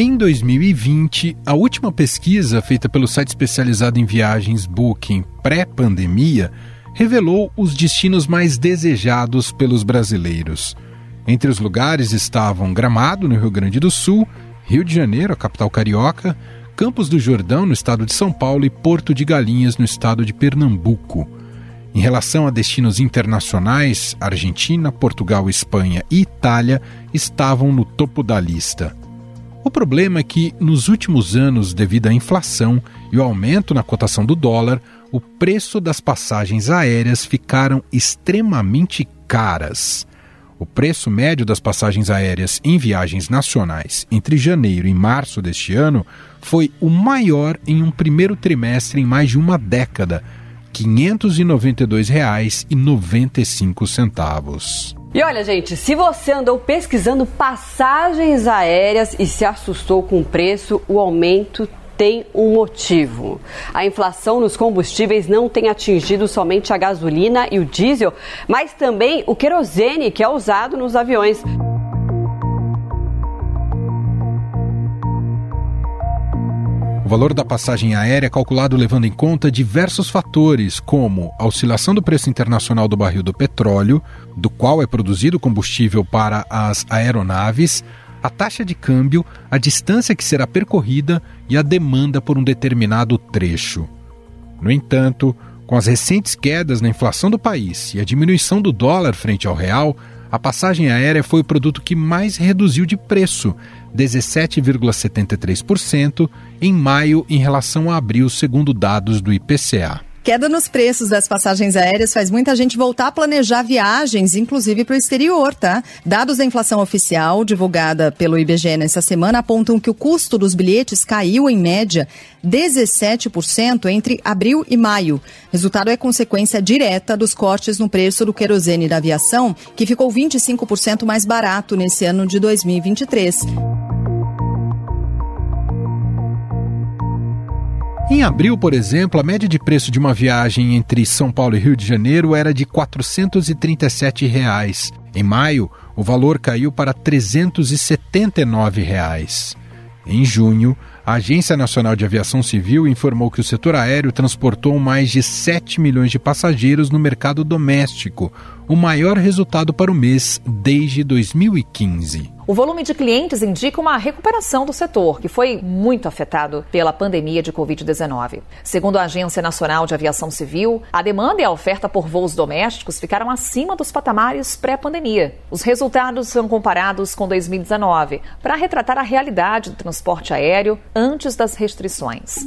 Em 2020, a última pesquisa feita pelo site especializado em viagens Booking pré-pandemia revelou os destinos mais desejados pelos brasileiros. Entre os lugares estavam Gramado, no Rio Grande do Sul, Rio de Janeiro, a capital carioca, Campos do Jordão, no estado de São Paulo, e Porto de Galinhas, no estado de Pernambuco. Em relação a destinos internacionais, Argentina, Portugal, Espanha e Itália estavam no topo da lista. O problema é que, nos últimos anos, devido à inflação e o aumento na cotação do dólar, o preço das passagens aéreas ficaram extremamente caras. O preço médio das passagens aéreas em viagens nacionais entre janeiro e março deste ano foi o maior em um primeiro trimestre em mais de uma década, R$ 592,95. E olha, gente, se você andou pesquisando passagens aéreas e se assustou com o preço, o aumento tem um motivo. A inflação nos combustíveis não tem atingido somente a gasolina e o diesel, mas também o querosene que é usado nos aviões. O valor da passagem aérea é calculado levando em conta diversos fatores, como a oscilação do preço internacional do barril do petróleo, do qual é produzido combustível para as aeronaves, a taxa de câmbio, a distância que será percorrida e a demanda por um determinado trecho. No entanto, com as recentes quedas na inflação do país e a diminuição do dólar frente ao real, a passagem aérea foi o produto que mais reduziu de preço, 17,73% em maio em relação a abril, segundo dados do IPCA. Queda nos preços das passagens aéreas faz muita gente voltar a planejar viagens, inclusive para o exterior, tá? Dados da inflação oficial, divulgada pelo IBGE nessa semana, apontam que o custo dos bilhetes caiu, em média, 17% entre abril e maio. Resultado é consequência direta dos cortes no preço do querosene da aviação, que ficou 25% mais barato nesse ano de 2023. Em abril, por exemplo, a média de preço de uma viagem entre São Paulo e Rio de Janeiro era de 437 reais. Em maio, o valor caiu para 379 reais. Em junho, a Agência Nacional de Aviação Civil informou que o setor aéreo transportou mais de 7 milhões de passageiros no mercado doméstico, o maior resultado para o mês desde 2015. O volume de clientes indica uma recuperação do setor, que foi muito afetado pela pandemia de Covid-19. Segundo a Agência Nacional de Aviação Civil, a demanda e a oferta por voos domésticos ficaram acima dos patamares pré-pandemia. Os resultados são comparados com 2019, para retratar a realidade do transporte aéreo antes das restrições.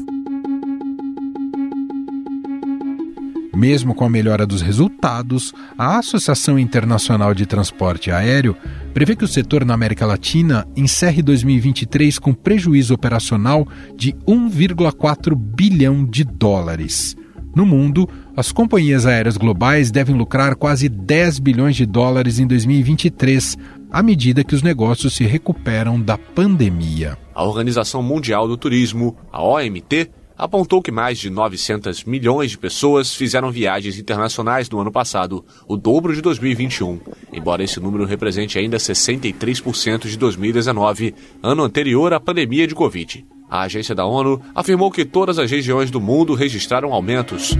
Mesmo com a melhora dos resultados, a Associação Internacional de Transporte Aéreo prevê que o setor na América Latina encerre 2023 com prejuízo operacional de 1,4 bilhão de dólares. No mundo, as companhias aéreas globais devem lucrar quase 10 bilhões de dólares em 2023, à medida que os negócios se recuperam da pandemia. A Organização Mundial do Turismo, a OMT, apontou que mais de 900 milhões de pessoas fizeram viagens internacionais no ano passado, o dobro de 2021, embora esse número represente ainda 63% de 2019, ano anterior à pandemia de Covid. A agência da ONU afirmou que todas as regiões do mundo registraram aumentos.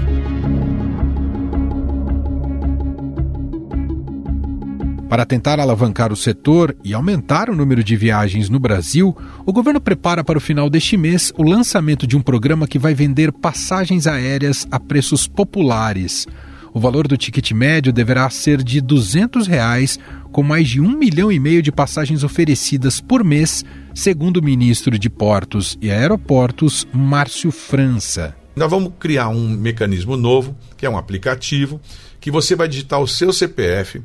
Para tentar alavancar o setor e aumentar o número de viagens no Brasil, o governo prepara para o final deste mês o lançamento de um programa que vai vender passagens aéreas a preços populares. O valor do ticket médio deverá ser de 200 reais, com mais de um milhão e meio de passagens oferecidas por mês, segundo o ministro de Portos e Aeroportos, Márcio França. Nós vamos criar um mecanismo novo, que é um aplicativo, que você vai digitar o seu CPF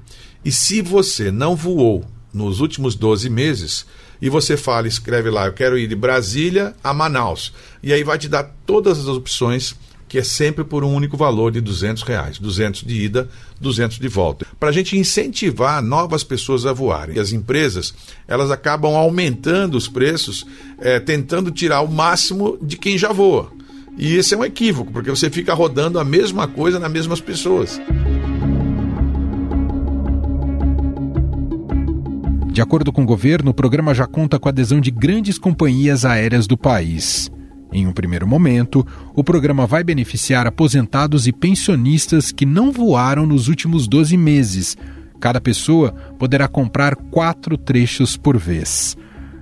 e se você não voou nos últimos 12 meses, e você fala, escreve lá, eu quero ir de Brasília a Manaus. E aí vai te dar todas as opções, que é sempre por um único valor de 200 reais. 200 de ida, 200 de volta. Para a gente incentivar novas pessoas a voarem. E as empresas, elas acabam aumentando os preços, é, tentando tirar o máximo de quem já voa. E esse é um equívoco, porque você fica rodando a mesma coisa nas mesmas pessoas. De acordo com o governo, o programa já conta com a adesão de grandes companhias aéreas do país. Em um primeiro momento, o programa vai beneficiar aposentados e pensionistas que não voaram nos últimos 12 meses. Cada pessoa poderá comprar quatro trechos por vez.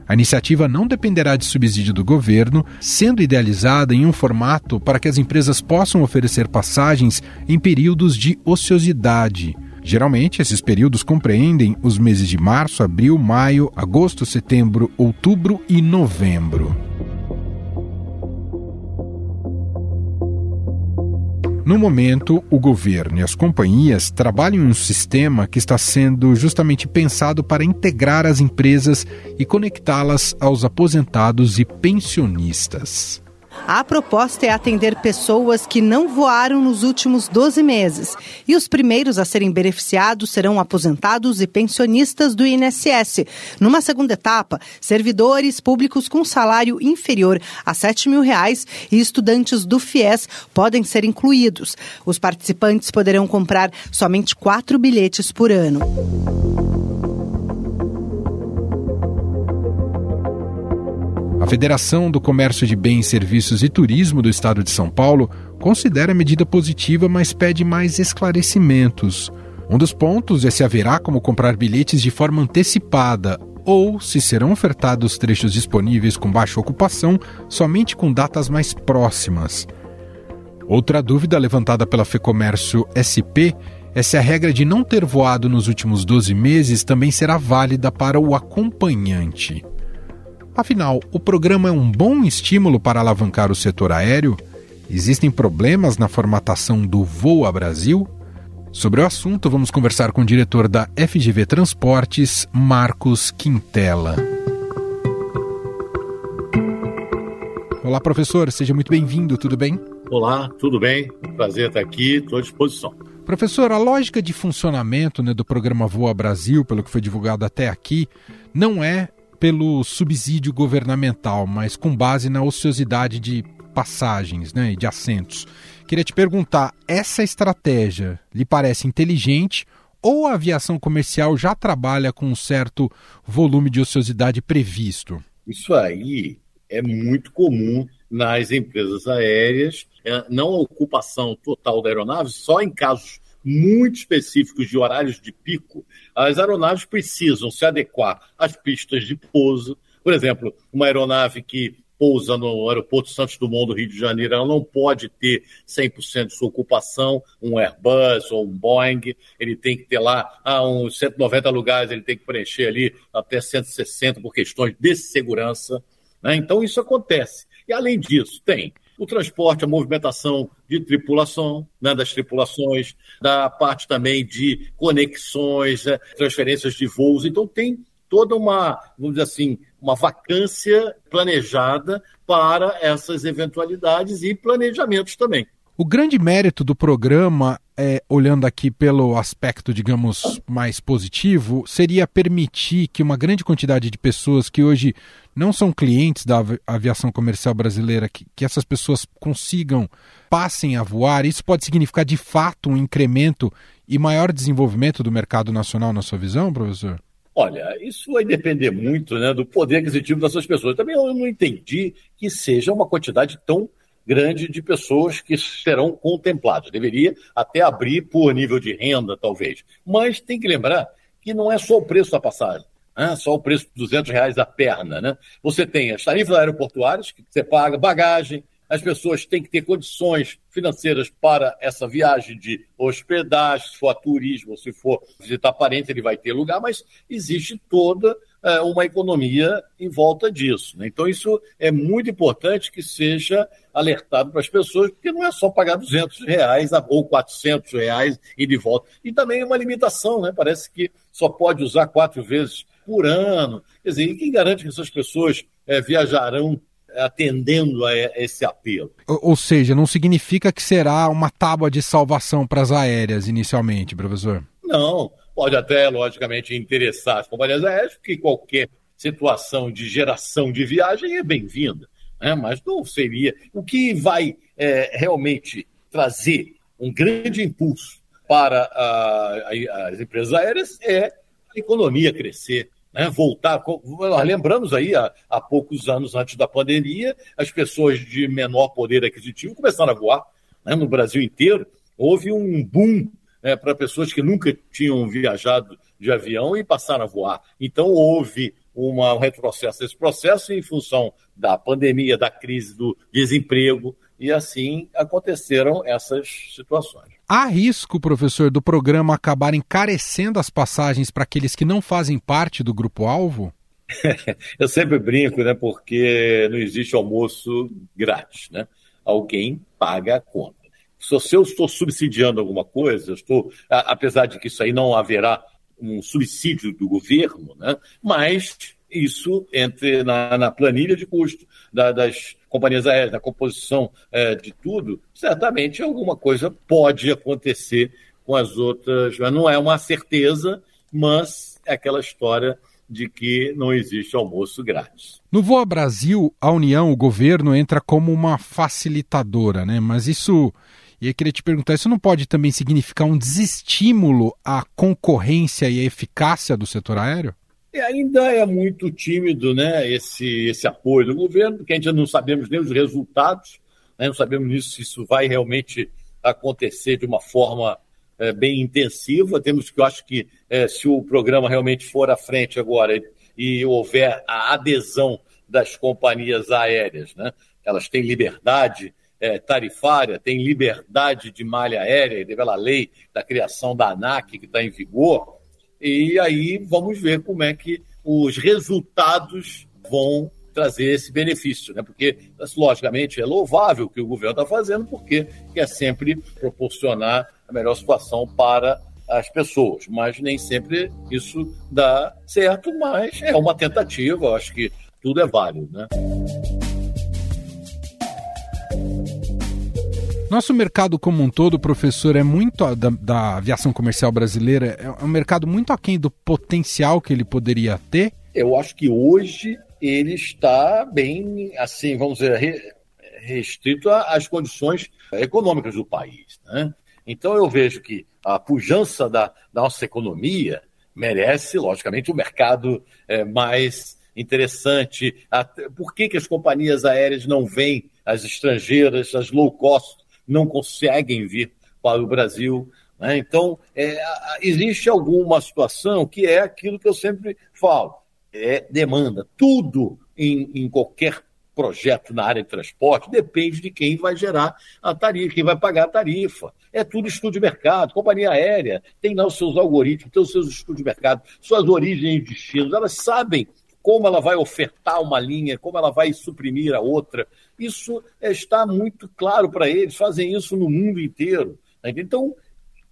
A iniciativa não dependerá de subsídio do governo, sendo idealizada em um formato para que as empresas possam oferecer passagens em períodos de ociosidade. Geralmente, esses períodos compreendem os meses de março, abril, maio, agosto, setembro, outubro e novembro. No momento, o governo e as companhias trabalham em um sistema que está sendo justamente pensado para integrar as empresas e conectá-las aos aposentados e pensionistas. A proposta é atender pessoas que não voaram nos últimos 12 meses. E os primeiros a serem beneficiados serão aposentados e pensionistas do INSS. Numa segunda etapa, servidores públicos com salário inferior a 7 mil reais e estudantes do FIES podem ser incluídos. Os participantes poderão comprar somente quatro bilhetes por ano. Federação do Comércio de Bens, Serviços e Turismo do Estado de São Paulo considera a medida positiva, mas pede mais esclarecimentos. Um dos pontos é se haverá como comprar bilhetes de forma antecipada ou se serão ofertados trechos disponíveis com baixa ocupação somente com datas mais próximas. Outra dúvida levantada pela Fecomércio SP é se a regra de não ter voado nos últimos 12 meses também será válida para o acompanhante. Afinal, o programa é um bom estímulo para alavancar o setor aéreo? Existem problemas na formatação do Voa Brasil? Sobre o assunto, vamos conversar com o diretor da FGV Transportes, Marcos Quintela. Olá, professor, seja muito bem-vindo, tudo bem? Olá, tudo bem? Prazer estar aqui, estou à disposição. Professor, a lógica de funcionamento né, do programa Voa Brasil, pelo que foi divulgado até aqui, não é pelo subsídio governamental, mas com base na ociosidade de passagens né, e de assentos. Queria te perguntar: essa estratégia lhe parece inteligente ou a aviação comercial já trabalha com um certo volume de ociosidade previsto? Isso aí é muito comum nas empresas aéreas, é, não a ocupação total da aeronave, só em casos muito específicos de horários de pico, as aeronaves precisam se adequar às pistas de pouso. Por exemplo, uma aeronave que pousa no aeroporto Santos Dumont do Rio de Janeiro, ela não pode ter 100% de sua ocupação, um Airbus ou um Boeing, ele tem que ter lá ah, uns 190 lugares, ele tem que preencher ali até 160 por questões de segurança. Né? Então isso acontece. E além disso, tem o transporte, a movimentação de tripulação, né, das tripulações, da parte também de conexões, né, transferências de voos. Então, tem toda uma, vamos dizer assim, uma vacância planejada para essas eventualidades e planejamentos também. O grande mérito do programa, é, olhando aqui pelo aspecto, digamos, mais positivo, seria permitir que uma grande quantidade de pessoas que hoje não são clientes da aviação comercial brasileira, que, que essas pessoas consigam, passem a voar. Isso pode significar, de fato, um incremento e maior desenvolvimento do mercado nacional, na sua visão, professor? Olha, isso vai depender muito né, do poder aquisitivo dessas pessoas. Também eu não entendi que seja uma quantidade tão grande de pessoas que serão contempladas. Deveria até abrir por nível de renda, talvez. Mas tem que lembrar que não é só o preço da passagem. Né? Só o preço de 200 reais a perna. Né? Você tem as tarifas aeroportuárias, que você paga bagagem, as pessoas têm que ter condições financeiras para essa viagem de hospedagem, se for turismo, se for visitar parente, ele vai ter lugar, mas existe toda uma economia em volta disso. Né? Então, isso é muito importante que seja alertado para as pessoas, porque não é só pagar 200 reais ou 400 reais e de volta. E também uma limitação, né? parece que só pode usar quatro vezes por ano. Quer dizer, e quem garante que essas pessoas é, viajarão atendendo a esse apelo. Ou seja, não significa que será uma tábua de salvação para as aéreas inicialmente, professor? Não, Pode até, logicamente, interessar as companhias aéreas, porque qualquer situação de geração de viagem é bem-vinda, né? mas não seria. O que vai é, realmente trazer um grande impulso para a, a, as empresas aéreas é a economia crescer, né, voltar. Nós lembramos aí, há, há, poucos anos antes da pandemia, as pessoas de menor poder aquisitivo começaram a voar né, no Brasil inteiro. Houve um boom né, para pessoas que nunca tinham viajado de avião e passaram a voar. Então, houve uma, um retrocesso desse processo em função da pandemia, da crise do desemprego, e assim aconteceram essas situações. Há risco, professor, do programa acabar encarecendo as passagens para aqueles que não fazem parte do grupo-alvo? Eu sempre brinco, né? Porque não existe almoço grátis, né? Alguém paga a conta. Se eu estou subsidiando alguma coisa, estou, apesar de que isso aí não haverá um subsídio do governo, né? mas isso entre na, na planilha de custo da, das companhias aéreas, na composição é, de tudo, certamente alguma coisa pode acontecer com as outras. Não é uma certeza, mas é aquela história de que não existe almoço grátis. No Voa Brasil, a União, o governo, entra como uma facilitadora, né? Mas isso. E eu queria te perguntar, isso não pode também significar um desestímulo à concorrência e à eficácia do setor aéreo? E ainda é muito tímido né, esse, esse apoio do governo, porque a gente não sabemos nem os resultados, né, não sabemos se isso vai realmente acontecer de uma forma é, bem intensiva. Temos que, eu acho que é, se o programa realmente for à frente agora e, e houver a adesão das companhias aéreas, né, elas têm liberdade é, tarifária, têm liberdade de malha aérea, pela lei da criação da ANAC que está em vigor, e aí vamos ver como é que os resultados vão trazer esse benefício, né? Porque, logicamente, é louvável o que o governo está fazendo, porque quer sempre proporcionar a melhor situação para as pessoas, mas nem sempre isso dá certo, mas é uma tentativa, acho que tudo é válido, né? Nosso mercado como um todo, professor, é muito da, da, aviação comercial brasileira, é um mercado muito aquém do potencial que ele poderia ter? Eu acho que hoje ele está bem, assim, vamos dizer, restrito às condições econômicas do país. Né? Então eu vejo que a pujança da, da nossa economia merece, logicamente, um mercado é, mais interessante. Por que, que as companhias aéreas não vêm, as estrangeiras, as low cost, não conseguem vir para o Brasil. Né? Então, é, existe alguma situação que é aquilo que eu sempre falo: é demanda. Tudo em, em qualquer projeto na área de transporte depende de quem vai gerar a tarifa, quem vai pagar a tarifa. É tudo estudo de mercado. Companhia aérea tem lá os seus algoritmos, tem os seus estudos de mercado, suas origens e destinos. Elas sabem como ela vai ofertar uma linha, como ela vai suprimir a outra. Isso está muito claro para eles, fazem isso no mundo inteiro. Né? Então,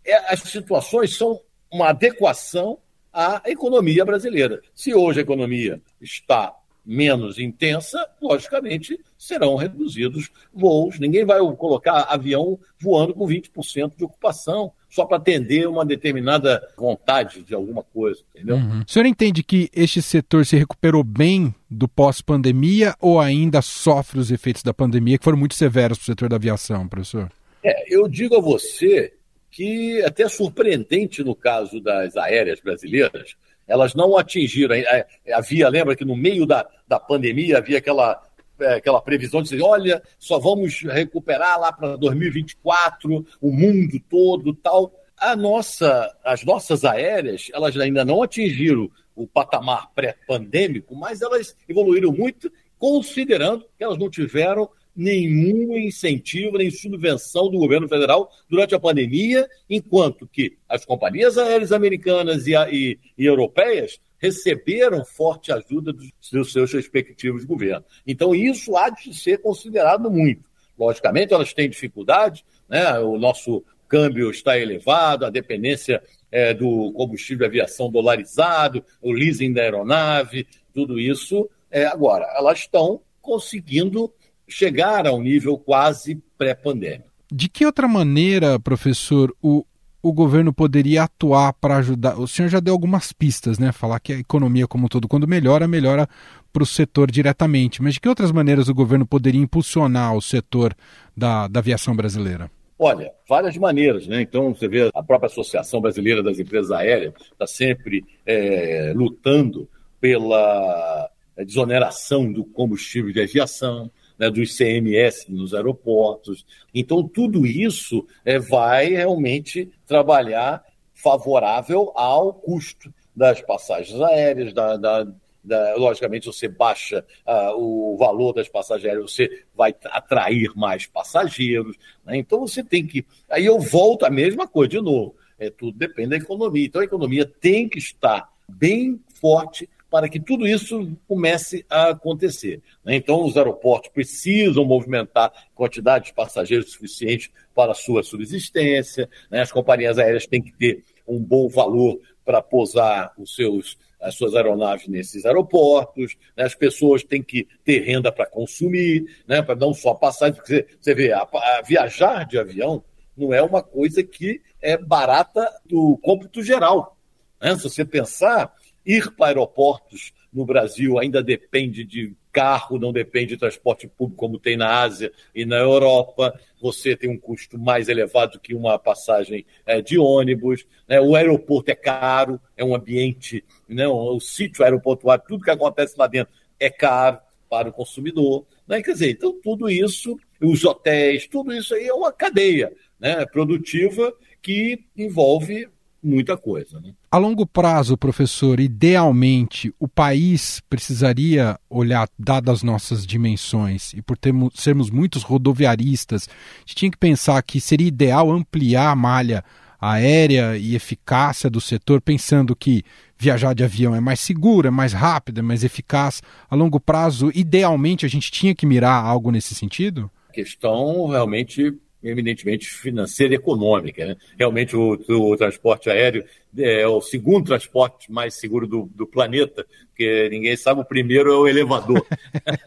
é, as situações são uma adequação à economia brasileira. Se hoje a economia está menos intensa, logicamente serão reduzidos voos. Ninguém vai colocar avião voando com 20% de ocupação só para atender uma determinada vontade de alguma coisa, entendeu? Uhum. O senhor entende que este setor se recuperou bem do pós-pandemia ou ainda sofre os efeitos da pandemia que foram muito severos para o setor da aviação, professor? É, eu digo a você que é até surpreendente no caso das aéreas brasileiras, elas não atingiram. É, havia, lembra que no meio da, da pandemia havia aquela, é, aquela previsão de dizer, olha, só vamos recuperar lá para 2024, o mundo todo tal. A nossa, as nossas aéreas, elas ainda não atingiram o patamar pré-pandêmico, mas elas evoluíram muito, considerando que elas não tiveram nenhum incentivo, nem subvenção do governo federal durante a pandemia, enquanto que as companhias aéreas americanas e, e, e europeias receberam forte ajuda dos, dos seus respectivos governos. Então, isso há de ser considerado muito. Logicamente, elas têm dificuldade, né? o nosso câmbio está elevado, a dependência é, do combustível de aviação dolarizado, o leasing da aeronave, tudo isso. É, agora, elas estão conseguindo chegar a um nível quase pré-pandêmico. De que outra maneira, professor, o, o governo poderia atuar para ajudar? O senhor já deu algumas pistas, né? Falar que a economia como um todo, quando melhora, melhora para o setor diretamente. Mas de que outras maneiras o governo poderia impulsionar o setor da, da aviação brasileira? Olha, várias maneiras, né? Então, você vê a própria Associação Brasileira das Empresas Aéreas está sempre é, lutando pela desoneração do combustível de aviação, né, do ICMS nos aeroportos. Então, tudo isso é, vai realmente trabalhar favorável ao custo das passagens aéreas, da, da, da, logicamente, você baixa uh, o valor das passagens aéreas, você vai atrair mais passageiros. Né? Então, você tem que. Aí eu volto à mesma coisa de novo. É, tudo depende da economia. Então, a economia tem que estar bem forte para que tudo isso comece a acontecer. Né? Então, os aeroportos precisam movimentar quantidade de passageiros suficiente para a sua subsistência, né? as companhias aéreas têm que ter um bom valor para pousar os seus as suas aeronaves nesses aeroportos, né? as pessoas têm que ter renda para consumir, né? para não só passar, porque você vê, a, a viajar de avião não é uma coisa que é barata do cômputo geral. Né? Se você pensar, Ir para aeroportos no Brasil ainda depende de carro, não depende de transporte público como tem na Ásia e na Europa. Você tem um custo mais elevado que uma passagem é, de ônibus. Né? O aeroporto é caro, é um ambiente, né? o sítio aeroportuário, tudo que acontece lá dentro é caro para o consumidor. Né? Quer dizer, então tudo isso, os hotéis, tudo isso aí é uma cadeia né? produtiva que envolve muita coisa. Né? A longo prazo, professor, idealmente, o país precisaria olhar, dadas as nossas dimensões, e por termos, sermos muitos rodoviaristas, a gente tinha que pensar que seria ideal ampliar a malha aérea e eficácia do setor, pensando que viajar de avião é mais seguro, é mais rápido, é mais eficaz. A longo prazo, idealmente, a gente tinha que mirar algo nesse sentido? Questão realmente eminentemente financeira e econômica. Né? Realmente, o, o, transporte aéreo é o segundo transporte mais seguro do, do, planeta, porque ninguém sabe, o primeiro é o elevador.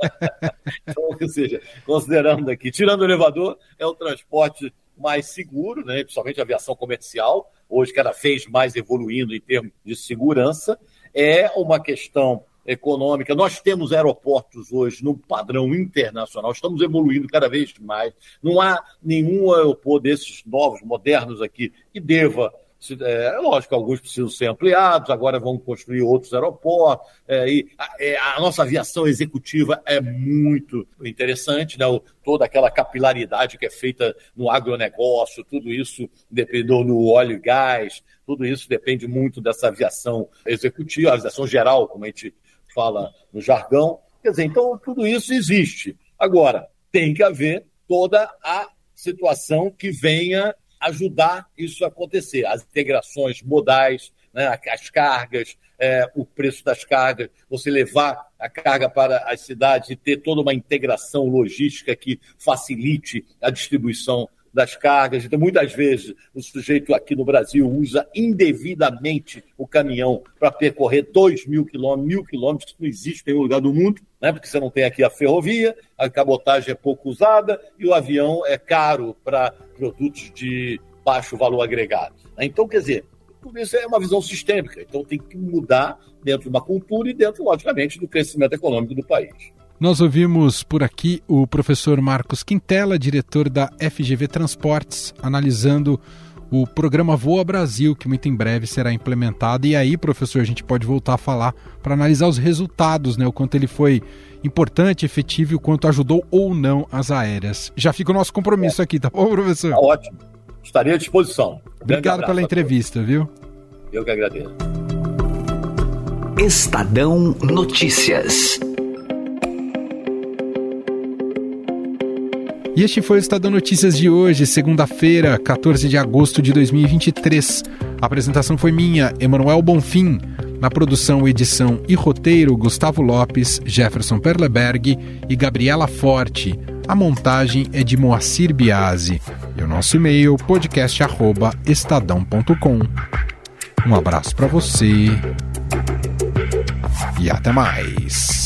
então, ou seja, considerando aqui, tirando o elevador, é o transporte mais seguro, né? principalmente a aviação comercial, hoje cada vez mais evoluindo em termos de segurança. É uma questão econômica. Nós temos aeroportos hoje no padrão internacional, estamos evoluindo cada vez mais. Não há nenhum aeroporto desses novos, modernos aqui, que deva é lógico, alguns precisam ser ampliados, agora vão construir outros aeroportos. É, e a, é, a, nossa aviação executiva é muito interessante, né? O, toda aquela capilaridade que é feita no agronegócio, tudo isso depende no óleo e gás, tudo isso depende muito dessa aviação executiva, aviação geral, como a gente fala no jargão. Quer dizer, então tudo isso existe. Agora, tem que haver toda a situação que venha ajudar isso a acontecer. As integrações modais, né, as cargas, é, o preço das cargas, você levar a carga para as cidades e ter toda uma integração logística que facilite a distribuição das cargas. Então, muitas vezes, o sujeito aqui no Brasil usa indevidamente o caminhão para percorrer 2 mil quilômetros, mil quilômetros, que não existe em nenhum lugar do mundo, né? porque você não tem aqui a ferrovia, a cabotagem é pouco usada e o avião é caro para produtos de baixo valor agregado. Então, quer dizer, tudo isso é uma visão sistêmica. Então, tem que mudar dentro de uma cultura e dentro, logicamente, do crescimento econômico do país. Nós ouvimos por aqui o professor Marcos Quintela, diretor da FGV Transportes, analisando o programa Voa Brasil, que muito em breve será implementado. E aí, professor, a gente pode voltar a falar para analisar os resultados, né? O quanto ele foi importante, efetivo e o quanto ajudou ou não as aéreas. Já fica o nosso compromisso aqui, tá bom, professor? Tá ótimo. Estarei à disposição. Obrigado pela entrevista, viu? Eu que agradeço. Estadão Notícias. E este foi o Estadão Notícias de hoje, segunda-feira, 14 de agosto de 2023. A apresentação foi minha, Emanuel Bonfim. Na produção, edição e roteiro, Gustavo Lopes, Jefferson Perleberg e Gabriela Forte. A montagem é de Moacir Biasi. E o nosso e-mail, podcast.estadão.com. Um abraço para você e até mais.